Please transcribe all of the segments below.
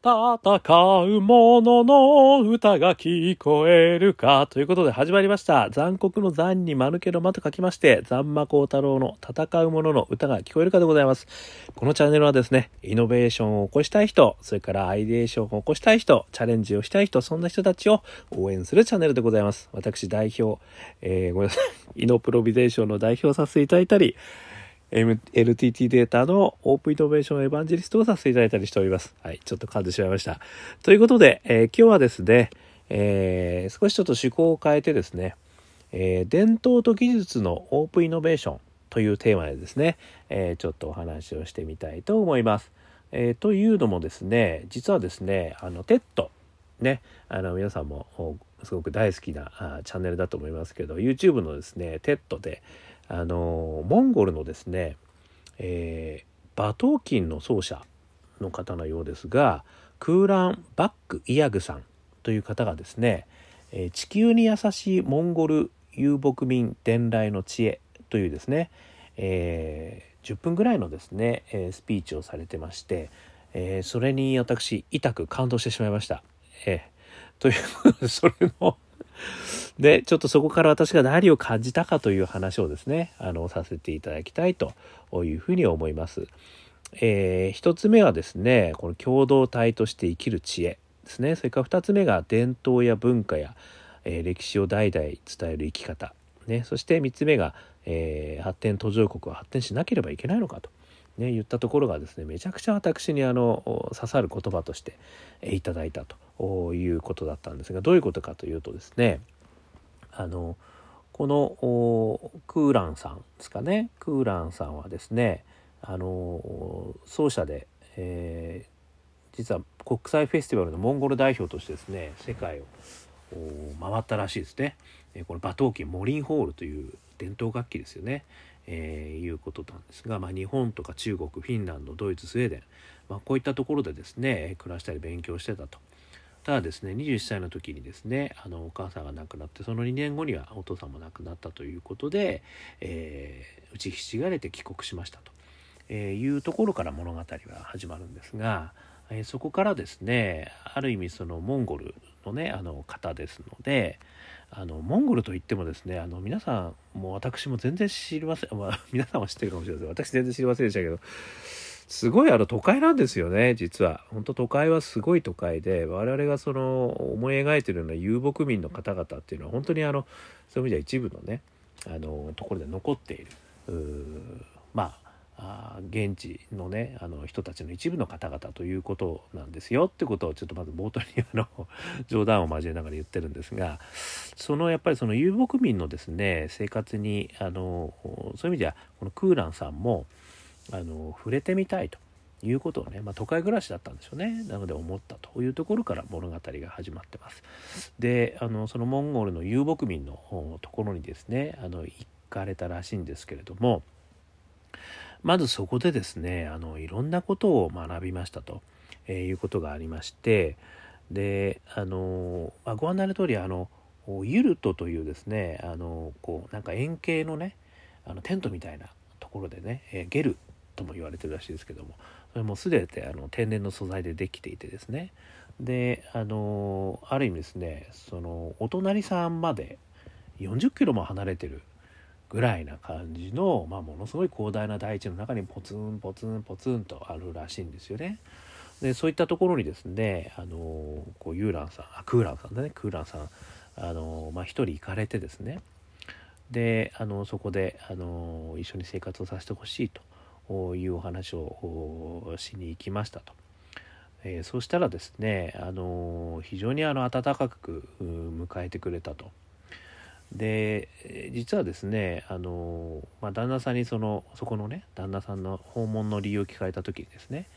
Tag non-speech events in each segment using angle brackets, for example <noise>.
戦う者の歌が聞こえるか。ということで始まりました。残酷の残に間抜けの間と書きまして、残魔高太郎の戦う者の歌が聞こえるかでございます。このチャンネルはですね、イノベーションを起こしたい人、それからアイデーションを起こしたい人、チャレンジをしたい人、そんな人たちを応援するチャンネルでございます。私代表、えー、ごめんなさい、イノプロビゼーションの代表させていただいたり、LTT データのオープンイノベーションエヴァンジェリストをさせていただいたりしております。はい、ちょっと噛んでしまいました。ということで、えー、今日はですね、えー、少しちょっと趣向を変えてですね、えー、伝統と技術のオープンイノベーションというテーマでですね、えちょっとお話をしてみたいと思います。えというのもですね、実はですね、あの、テッド、ね、あの、皆さんもすごく大好きなチャンネルだと思いますけど、YouTube のですね、 TED で、あのモンゴルのですね、えー、馬頭琴の奏者の方のようですがクーラン・バック・イヤグさんという方がですね、えー、地球に優しいモンゴル遊牧民伝来の知恵というですね、えー、10分ぐらいのですね、え、スピーチをされてまして、え、それに私痛く感動してしまいました。えー、という <laughs> それの <laughs> で、ちょっとそこから私が何を感じたかという話をですね、あの、させていただきたいというふうに思います。えー、一つ目はですね、この共同体として生きる知恵ですね。それから二つ目が伝統や文化や、えー、歴史を代々伝える生き方。ね、そして三つ目が、えー、発展途上国は発展しなければいけないのかと。ね、言ったところがですねめちゃくちゃ私にあの刺さる言葉としてえいただいたということだったんですがどういうことかというとですねあのこのクーランさんですかねクーランさんはですねあの奏者で、えー、実は国際フェスティバルのモンゴル代表としてですね世界を回ったらしいですね。これ馬頭琴モリンホールという伝統楽器ですよね。えー、いうことなんですが、まあ、日本とか中国フィンランドドイツスウェーデン、まあ、こういったところでですね暮らしたり勉強してたと。ただですね21歳の時にですねあのお母さんが亡くなってその2年後にはお父さんも亡くなったということで、えー、打ちひしがれて帰国しましたと、え、いうところから物語は始まるんですが、えー、そこからですねある意味そのモンゴルのねあの方ですのであのモンゴルといってもですねあの皆さんも私も全然知りません、まあ、皆さんは知ってるかもしれません。私全然知りませんでしたけどすごいあの都会なんですよね実は。本当都会はすごい都会で我々がその思い描いてるような遊牧民の方々っていうのは本当にあのそういう意味では一部のねあのところで残っている。まあ現地のねあの人たちの一部の方々ということなんですよ。ってことをちょっとまず冒頭に <laughs> あの冗談を交えながら言ってるんですがそのやっぱりその遊牧民のですね生活にあのそういう意味ではこのクーランさんもあの触れてみたいということをね、まあ、都会暮らしだったんでしょうね。なので思ったというところから物語が始まってます。であのそのモンゴルの遊牧民のところにですねあの行かれたらしいんですけれどもまずそこでですねあのいろんなことを学びましたと、えー、いうことがありましてであの、まあ、ご案内の通りあのユルトというですねあのこうなんか円形のねあのテントみたいなところでね、えー、ゲルとも言われてるらしいですけどもそれも全てあの天然の素材でできていてですね。であのある意味ですねそのお隣さんまで40キロも離れてるぐらいな感じの、まあ、ものすごい広大な大地の中にポツンポツンポツンとあるらしいんですよね。でそういったところにですねあのこうユーランさんあクーランさんだねクーランさんあの、まあ、一人行かれてですね。であのそこであの一緒に生活をさせてほしいと。いうお話をしに行きましたと。えー、そうしたらですねあの非常にあの温かく迎えてくれたと。で実はですねあの、まあ、旦那さんにそのそこのね旦那さんの訪問の理由を聞かれた時にですね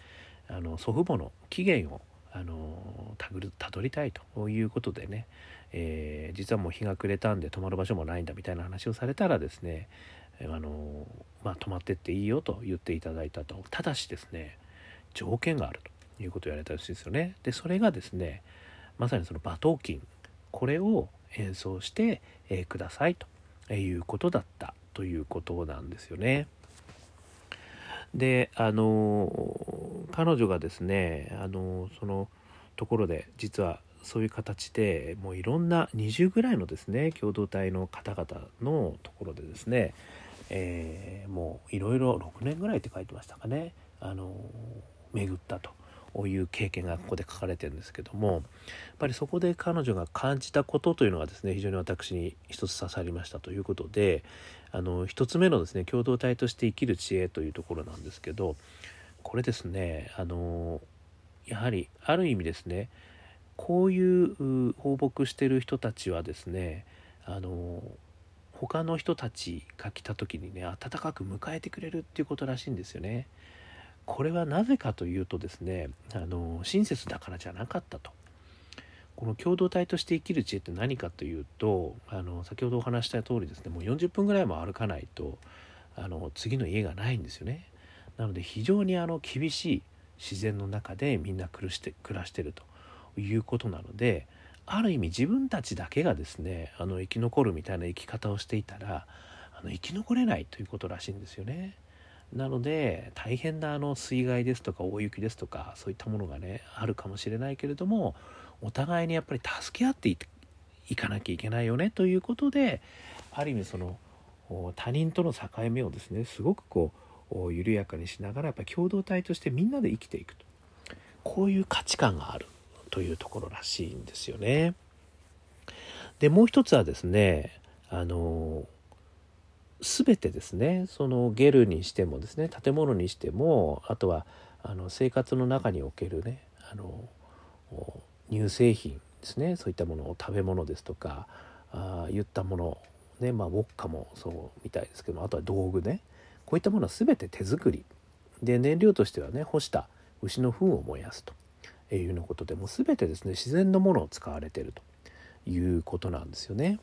あの祖父母の起源をあのたぐるたどりたいということでね、えー、実はもう日が暮れたんで泊まる場所もないんだみたいな話をされたらですねあの、まあ、泊まってっていいよと言っていただいたと。ただしですね条件があるということを言われたらしいですよね。でそれがですねまさにその馬頭琴。これを演奏して、えー、くださいと。いうことだったということなんですよね。であの彼女がですねあのそのところで実はそういう形でもういろんな20ぐらいのですね共同体の方々のところでですね、えー、もういろいろ6年ぐらいって書いてましたかね。あの巡ったという経験がここで書かれてるんですけどもやっぱりそこで彼女が感じたことというのがですね非常に私に一つ刺さりましたということであの一つ目のですね共同体として生きる知恵というところなんですけどこれですねあのやはりある意味ですねこういう放牧してる人たちはですねあの他の人たちが来た時にね温かく迎えてくれるっていうことらしいんですよね。これはなぜかというとですねあの親切だからじゃなかったと。この共同体として生きる知恵って何かというとあの先ほどお話した通りですねもう40分ぐらいも歩かないとあの次の家がないんですよね。なので非常にあの厳しい自然の中でみんな暮らして暮らしてるということなのである意味自分たちだけがですねあの生き残るみたいな生き方をしていたらあの生き残れないということらしいんですよね。なので大変なあの水害ですとか大雪ですとかそういったものがねあるかもしれないけれどもお互いにやっぱり助け合っていかなきゃいけないよねということである意味その他人との境目をですねすごくこう緩やかにしながらやっぱり共同体としてみんなで生きていくとこういう価値観があるというところらしいんですよね。でもう一つはですねあの全てですねそのゲルにしてもですね建物にしてもあとはあの生活の中におけるねあの乳製品ですねそういったものを食べ物ですとかあ言ったものねまあウォッカもそうみたいですけどもあとは道具ねこういったものは全て手作りで燃料としてはね干した牛の糞を燃やすというようなことでもう全てですね自然のものを使われているということなんですよね。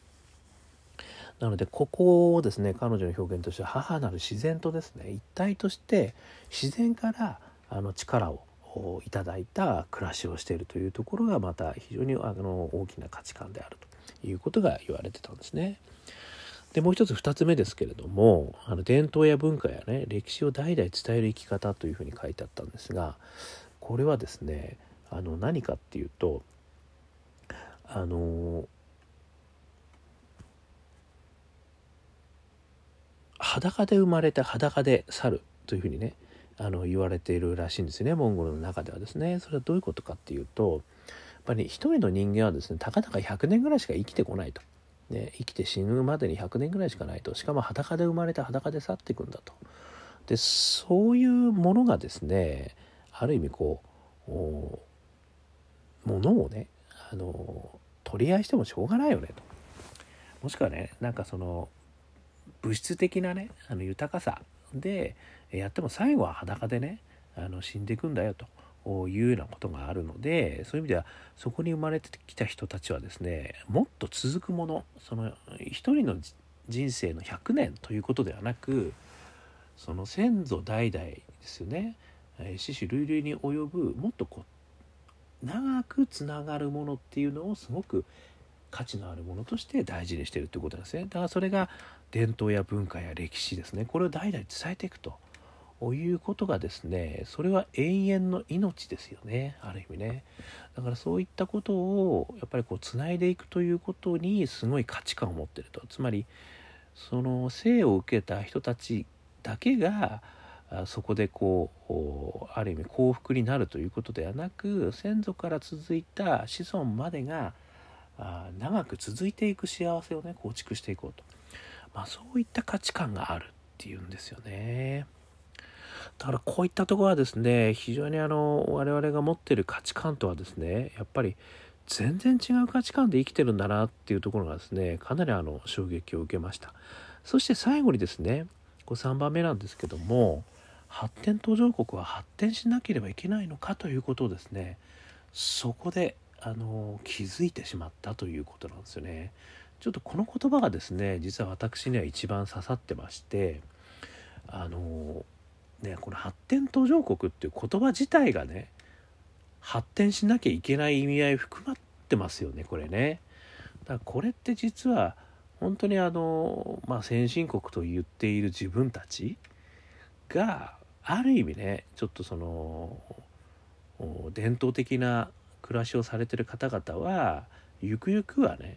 なのでここをですね彼女の表現としては母なる自然とですね一体として自然からあの力をいただいた暮らしをしているというところがまた非常にあの大きな価値観であるということが言われてたんですね。でもう一つ2つ目ですけれどもあの伝統や文化やね歴史を代々伝える生き方というふうに書いてあったんですがこれはですねあの何かっていうとあの裸で生まれて裸で去るというふうにねあの言われているらしいんですねモンゴルの中ではですね。それはどういうことかっていうとやっぱり一人の人間はですねたかだか100年ぐらいしか生きてこないと、ね、生きて死ぬまでに100年ぐらいしかないと。しかも裸で生まれて裸で去っていくんだと。でそういうものがですねある意味こうものをねあの取り合いしてもしょうがないよねと。もしくはねなんかその物質的なねあの豊かさでやっても最後は裸でねあの死んでいくんだよというようなことがあるのでそういう意味ではそこに生まれてきた人たちはですねもっと続くものその一人の人生の100年ということではなくその先祖代々ですよね死死類類に及ぶもっとこう長くつながるものっていうのをすごく価値のあるものとして大事にしてるってことなんですね。だからそれが伝統や文化や歴史ですね。これを代々伝えていくということがですねそれは永遠の命ですよね。ある意味ね。だからそういったことをやっぱりこうつないでいくということにすごい価値観を持ってると。つまりその生を受けた人たちだけがそこでこうある意味幸福になるということではなく先祖から続いた子孫までが長く続いていく幸せをね構築していこうと、まあ、そういった価値観があるっていうんですよね。だからこういったところはですね非常にあの我々が持ってる価値観とはですねやっぱり全然違う価値観で生きてるんだなっていうところがですねかなりあの衝撃を受けましたそして最後にですねこ3番目なんですけども発展途上国は発展しなければいけないのかということをですねそこであの気づいてしまったということなんですよね。ちょっとこの言葉がですね実は私には一番刺さってましてあのねこの発展途上国っていう言葉自体がね発展しなきゃいけない意味合い含まってますよねこれね。だからこれって実は本当にあの、まあ、先進国と言っている自分たちがある意味ねちょっとその伝統的な暮らしをされてる方々はゆくゆくはね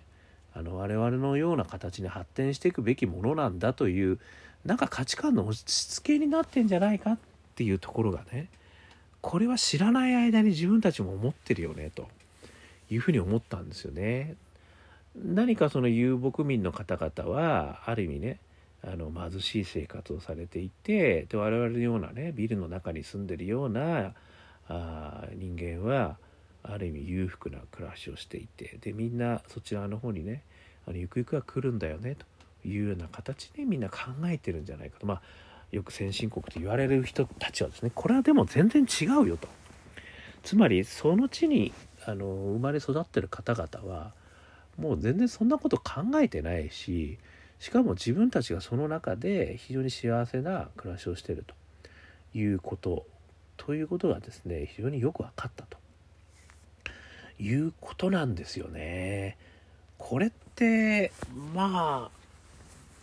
あの我々のような形に発展していくべきものなんだというなんか価値観の押し付けになってんじゃないかっていうところがねこれは知らない間に自分たちも思ってるよねというふうに思ったんですよね。何かその遊牧民の方々はある意味ねあの貧しい生活をされていてで我々のようなねビルの中に住んでるようなあ人間はある意味裕福な暮らしをしていてでみんなそちらの方にねあのゆくゆくは来るんだよねというような形でみんな考えてるんじゃないかと。まあよく先進国と言われる人たちはですねこれはでも全然違うよと。つまりその地にあの生まれ育ってる方々はもう全然そんなこと考えてないししかも自分たちがその中で非常に幸せな暮らしをしているということということがですね非常によく分かったと。いうことなんですよね。これってま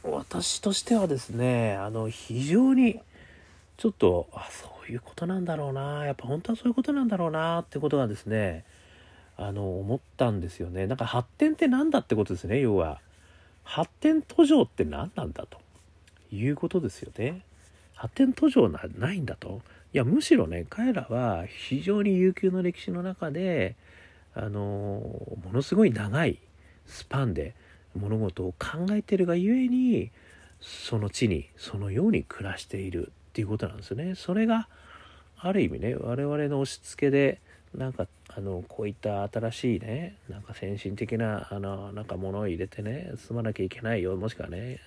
あ私としてはですねあの非常にちょっとあそういうことなんだろうな。やっぱ本当はそういうことなんだろうなってことがですねあの思ったんですよね。なんか発展って何だってことですね要は。発展途上って何なんだということですよね発展途上なないんだといやむしろね彼らは非常に悠久の歴史の中であのものすごい長いスパンで物事を考えてるがゆえにその地にそのように暮らしているっていうことなんですよね。それがある意味ね我々の押し付けでなんかあのこういった新しいねなんか先進的なあのなんかものを入れてね進まなきゃいけないよもしくはね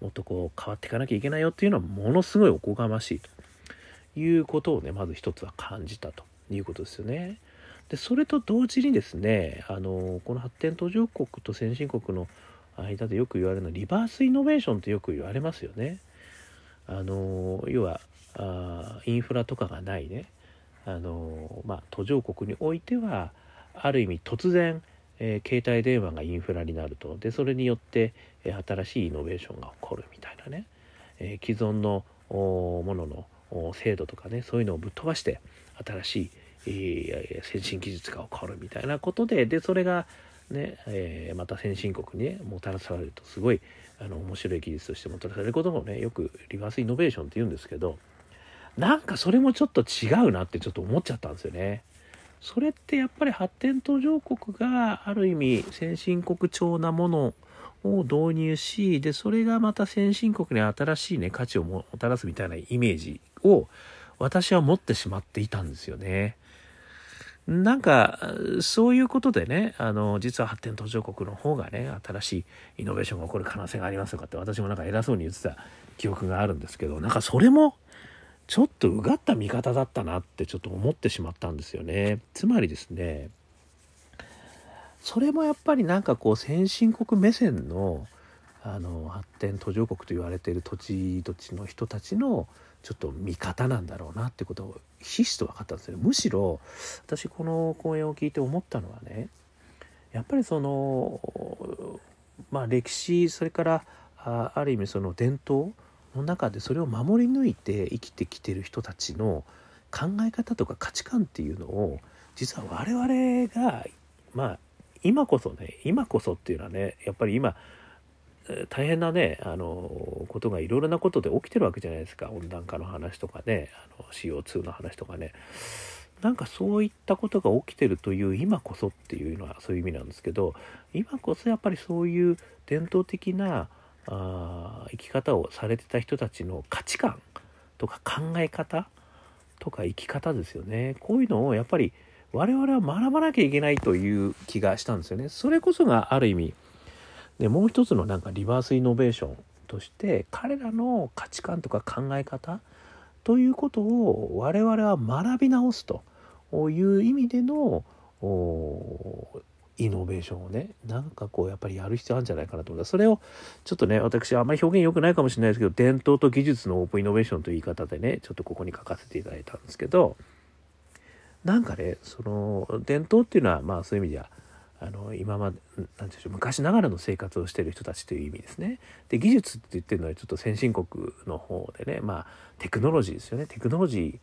もっとこう変わっていかなきゃいけないよっていうのはものすごいおこがましいということをねまず一つは感じたということですよね。でそれと同時にですねあのこの発展途上国と先進国の間でよく言われるのはリバースイノベーションってよく言われますよね。あの要はあインフラとかがないねあの、まあ、途上国においてはある意味突然、えー、携帯電話がインフラになると。でそれによって、えー、新しいイノベーションが起こるみたいなね、えー、既存のものの制度とかねそういうのをぶっ飛ばして新しいえ、先進技術が起こるみたいなことで。でそれがね、え、また先進国に、ね、もたらされるとすごいあの面白い技術としてもたらされることもねよくリバースイノベーションって言うんですけど。なんかそれもちょっと違うなってちょっと思っちゃったんですよね。それってやっぱり発展途上国がある意味先進国調なものを導入しでそれがまた先進国に新しいね価値をもたらすみたいなイメージを私は持ってしまっていたんですよね。なんか、そういうことでね、あの、実は発展途上国の方がね、新しいイノベーションが起こる可能性がありますとかって、私もなんか偉そうに言ってた記憶があるんですけど、なんかそれも、ちょっとうがった見方だったなってちょっと思ってしまったんですよね。つまりですね、それもやっぱりなんかこう先進国目線のあの発展途上国と言われている土地土地の人たちのちょっと見方なんだろうなってことをひしと分かったんですよねむしろ私この講演を聞いて思ったのはねやっぱりそのまあ歴史それからあある意味その伝統の中でそれを守り抜いて生きてきてる人たちの考え方とか価値観っていうのを実は我々がまあ今こそね今こそっていうのはねやっぱり今大変なねあのことがいろいろなことで起きてるわけじゃないですか。温暖化の話とかねあの CO2 の話とかね。なんかそういったことが起きてるという今こそっていうのはそういう意味なんですけど今こそやっぱりそういう伝統的なあ生き方をされてた人たちの価値観とか考え方とか生き方ですよね。こういうのをやっぱり我々は学ばなきゃいけないという気がしたんですよね。それこそがある意味でもう一つのなんかリバースイノベーションとして彼らの価値観とか考え方ということを我々は学び直すという意味でのイノベーションをねなんかこうやっぱりやる必要あるんじゃないかなと思ったそれをちょっとね私あんまり表現良くないかもしれないですけど伝統と技術のオープンイノベーションという言い方でねちょっとここに書かせていただいたんですけどなんかねその伝統っていうのはまあそういう意味ではあの今までなんていう昔ながらの生活をしてる人たちという意味ですね。で技術って言ってるのはちょっと先進国の方でねまあテクノロジーですよねテクノロジ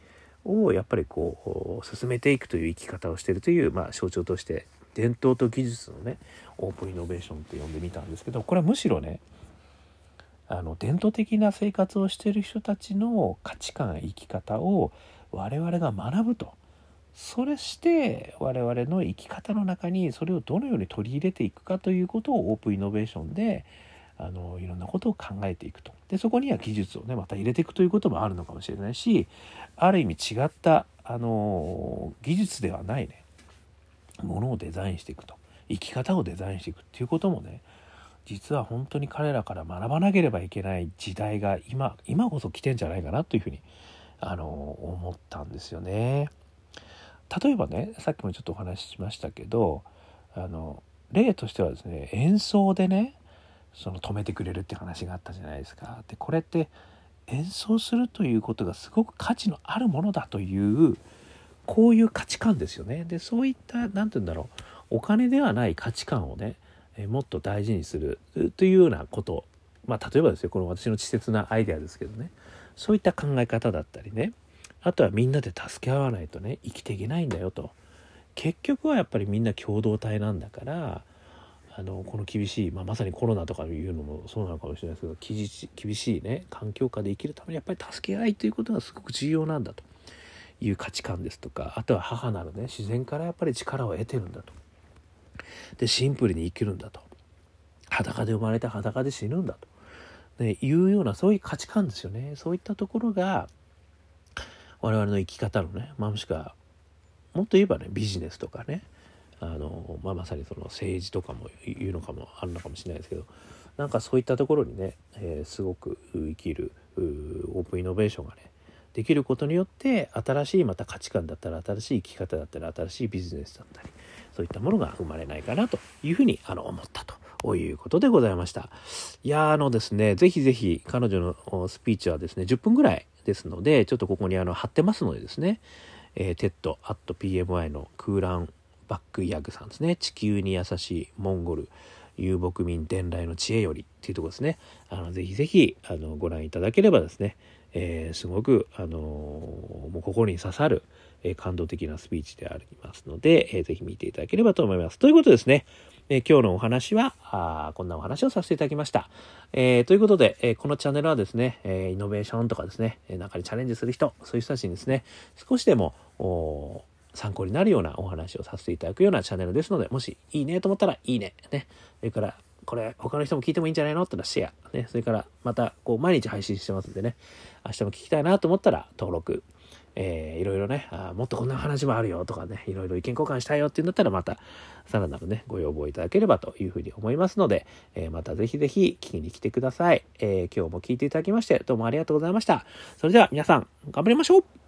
ーをやっぱりこう進めていくという生き方をしてるという、まあ、象徴として伝統と技術のねオープンイノベーションって呼んでみたんですけどこれはむしろねあの伝統的な生活をしている人たちの価値観生き方を我々が学ぶと。それして我々の生き方の中にそれをどのように取り入れていくかということをオープンイノベーションであのいろんなことを考えていくと。でそこには技術をねまた入れていくということもあるのかもしれないしある意味違ったあの技術ではないね。ものをデザインしていくと生き方をデザインしていくっていうこともね実は本当に彼らから学ばなければいけない時代が今今こそ来てんじゃないかなというふうにあの思ったんですよね。例えばねさっきもちょっとお話ししましたけどあの例としてはですね演奏でねその止めてくれるって話があったじゃないですか。でこれって演奏するということがすごく価値のあるものだというこういう価値観ですよね。でそういった何て言うんだろう。お金ではない価値観をねもっと大事にするというようなこと。まあ例えばですよ。この私の稚拙なアイデアですけどね。そういった考え方だったりね。あとはみんなで助け合わないとね。生きていけないんだよと。結局はやっぱりみんな共同体なんだからあのこの厳しい、まあ、まさにコロナとかいうのもそうなのかもしれないですけど厳しいね。環境下で生きるためにやっぱり助け合いということがすごく重要なんだと。いう価値観ですとかあとは母なるね自然からやっぱり力を得てるんだと。でシンプルに生きるんだと。裸で生まれて裸で死ぬんだと、ね、いうようなそういう価値観ですよね。そういったところが我々の生き方のね、まあ、もしくはもっと言えばねビジネスとかね。あの、まあ、まさにその政治とかも言うのかもあるのかもしれないですけどなんかそういったところにね、えー、すごく生きるオープンイノベーションがねできることによって新しいまた価値観だったら新しい生き方だったり新しいビジネスだったりそういったものが生まれないかなというふうにあの思ったということでございました。いやあのですね、ぜひぜひ彼女のスピーチはですね、10分ぐらいですので、ちょっとここにあの貼ってますのでですね、えー、TED.PMI のクーラン・バックヤグさんですね、地球に優しいモンゴル、遊牧民伝来の知恵よりっていうところですね。あのぜひぜひあのご覧いただければですね、えー、すごく、あのー、もう心に刺さる、えー、感動的なスピーチでありますので、えー、ぜひ見ていただければと思います。ということですね、え、今日のお話はあこんなお話をさせていただきました。え、ということで、えー、このチャンネルはですね、え、イノベーションとかですね、え中にチャレンジする人、そういう人たちにですね、少しでも参考になるようなお話をさせていただくようなチャンネルですので、もしいいねと思ったらいいね。ね。それからこれ他の人も聞いてもいいんじゃないのってのはシェア。ね。それからまたこう毎日配信してますんでね。明日も聞きたいなと思ったら登録。えー、いろいろねあ、もっとこんな話もあるよとかね、いろいろ意見交換したいよっていうんだったらまたさらなるね、ご要望いただければというふうに思いますので、えー、またぜひぜひ聞きに来てください。えー、今日も聞いていただきましてどうもありがとうございました。それでは皆さん、頑張りましょう